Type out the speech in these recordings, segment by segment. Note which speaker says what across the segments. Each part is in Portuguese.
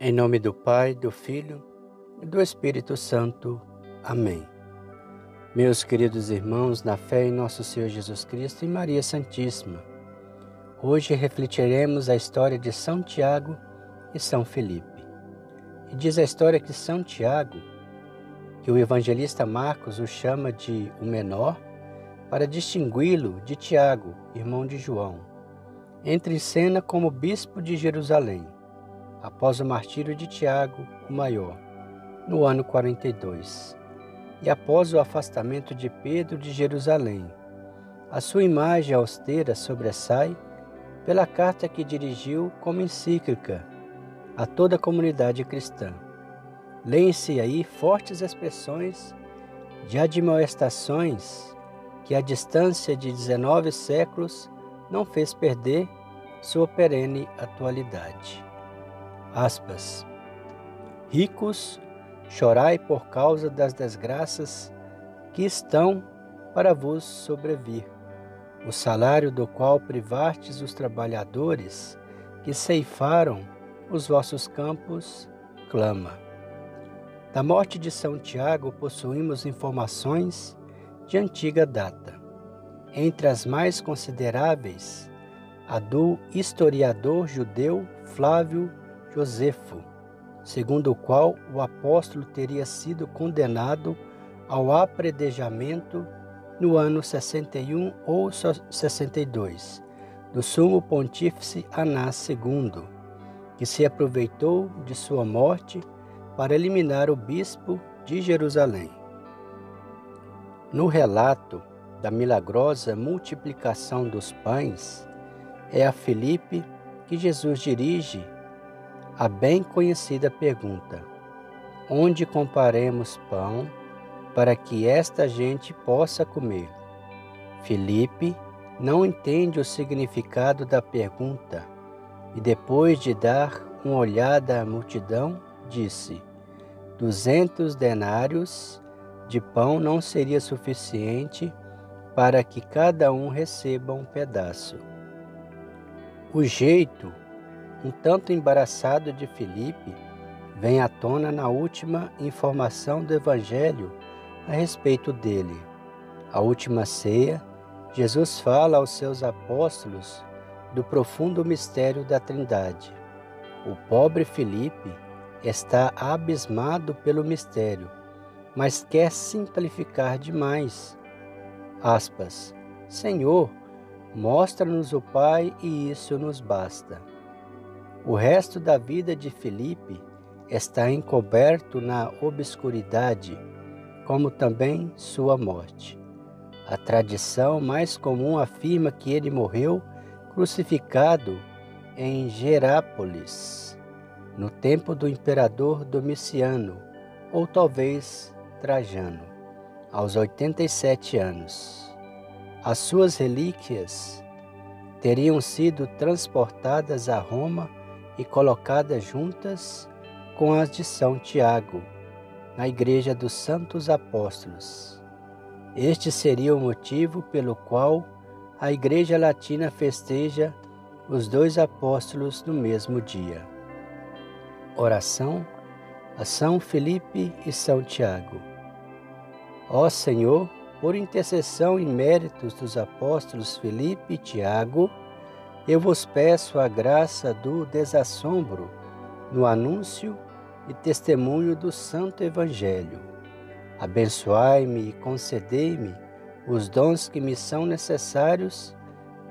Speaker 1: Em nome do Pai, do Filho e do Espírito Santo. Amém. Meus queridos irmãos, na fé em nosso Senhor Jesus Cristo e Maria Santíssima, hoje refletiremos a história de São Tiago e São Felipe. E diz a história que São Tiago, que o evangelista Marcos o chama de o menor, para distingui-lo de Tiago, irmão de João, entra em cena como bispo de Jerusalém após o martírio de Tiago, o maior, no ano 42, e após o afastamento de Pedro de Jerusalém. A sua imagem austera sobressai pela carta que dirigiu como encíclica a toda a comunidade cristã. Leem-se aí fortes expressões de admoestações que a distância de 19 séculos não fez perder sua perene atualidade aspas, Ricos, chorai por causa das desgraças que estão para vos sobrevir, o salário do qual privastes os trabalhadores que ceifaram os vossos campos, clama. Da morte de São Tiago possuímos informações de antiga data. Entre as mais consideráveis, a do historiador judeu Flávio Josefo, segundo o qual o apóstolo teria sido condenado ao apredejamento no ano 61 ou 62 do sumo pontífice Anás II, que se aproveitou de sua morte para eliminar o bispo de Jerusalém. No relato da milagrosa multiplicação dos pães, é a Filipe que Jesus dirige a bem conhecida pergunta: Onde compraremos pão para que esta gente possa comer? Felipe não entende o significado da pergunta e, depois de dar uma olhada à multidão, disse: Duzentos denários de pão não seria suficiente para que cada um receba um pedaço. O jeito um tanto embaraçado de Filipe, vem à tona na última informação do Evangelho a respeito dele. A última ceia, Jesus fala aos seus apóstolos do profundo mistério da Trindade. O pobre Filipe está abismado pelo mistério, mas quer simplificar demais. Aspas. Senhor, mostra-nos o Pai e isso nos basta. O resto da vida de Felipe está encoberto na obscuridade, como também sua morte. A tradição mais comum afirma que ele morreu crucificado em Gerápolis, no tempo do imperador Domiciano, ou talvez Trajano, aos 87 anos. As suas relíquias teriam sido transportadas a Roma e colocadas juntas com as de São Tiago, na Igreja dos Santos Apóstolos. Este seria o motivo pelo qual a Igreja Latina festeja os dois apóstolos no mesmo dia. Oração a São Felipe e São Tiago. Ó Senhor, por intercessão e méritos dos apóstolos Felipe e Tiago, eu vos peço a graça do desassombro no anúncio e testemunho do Santo Evangelho. Abençoai-me e concedei-me os dons que me são necessários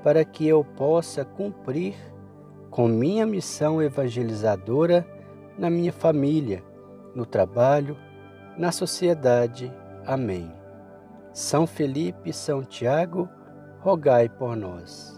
Speaker 1: para que eu possa cumprir com minha missão evangelizadora na minha família, no trabalho, na sociedade. Amém. São Felipe e São Tiago, rogai por nós.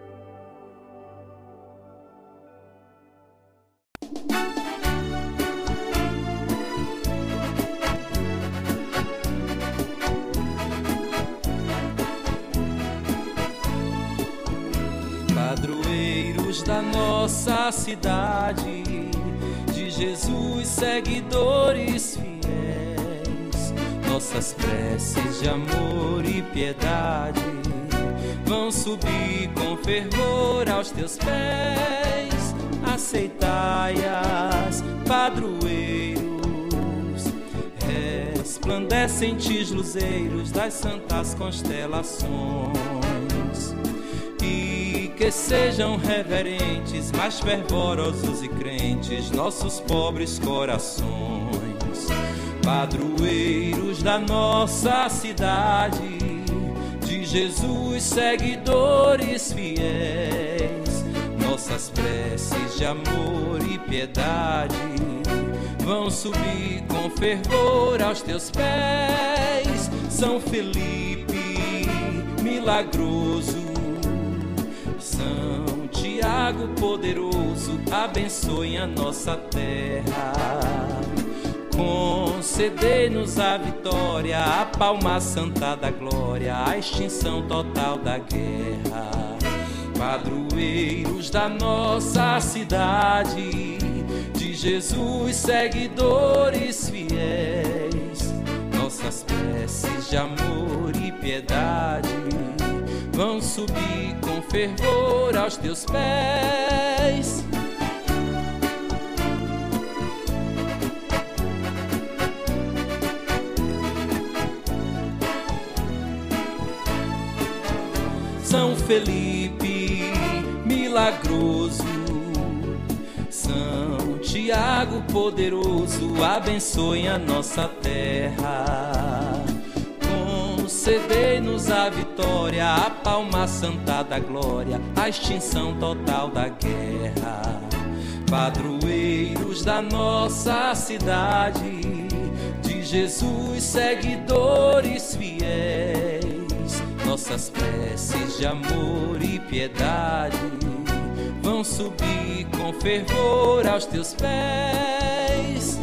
Speaker 2: Nossa cidade, de Jesus, seguidores fiéis. Nossas preces de amor e piedade vão subir com fervor aos teus pés. Aceitai-as, padroeiros, resplandecentes luzeiros das santas constelações que sejam reverentes, mais fervorosos e crentes, nossos pobres corações, padroeiros da nossa cidade, de Jesus, seguidores fiéis, nossas preces de amor e piedade vão subir com fervor aos teus pés, São Felipe, milagroso são Tiago poderoso, abençoe a nossa terra. Concedei-nos a vitória, a palma santa da glória, a extinção total da guerra. Padroeiros da nossa cidade, de Jesus, seguidores fiéis, nossas preces de amor e piedade vão subir com fervor aos teus pés. São Felipe, milagroso, Tiago, poderoso, abençoe a nossa terra concedei-nos a vitória, a palma santa da glória, a extinção total da guerra. Padroeiros da nossa cidade, de Jesus, seguidores fiéis, nossas preces de amor e piedade subir com fervor aos teus pés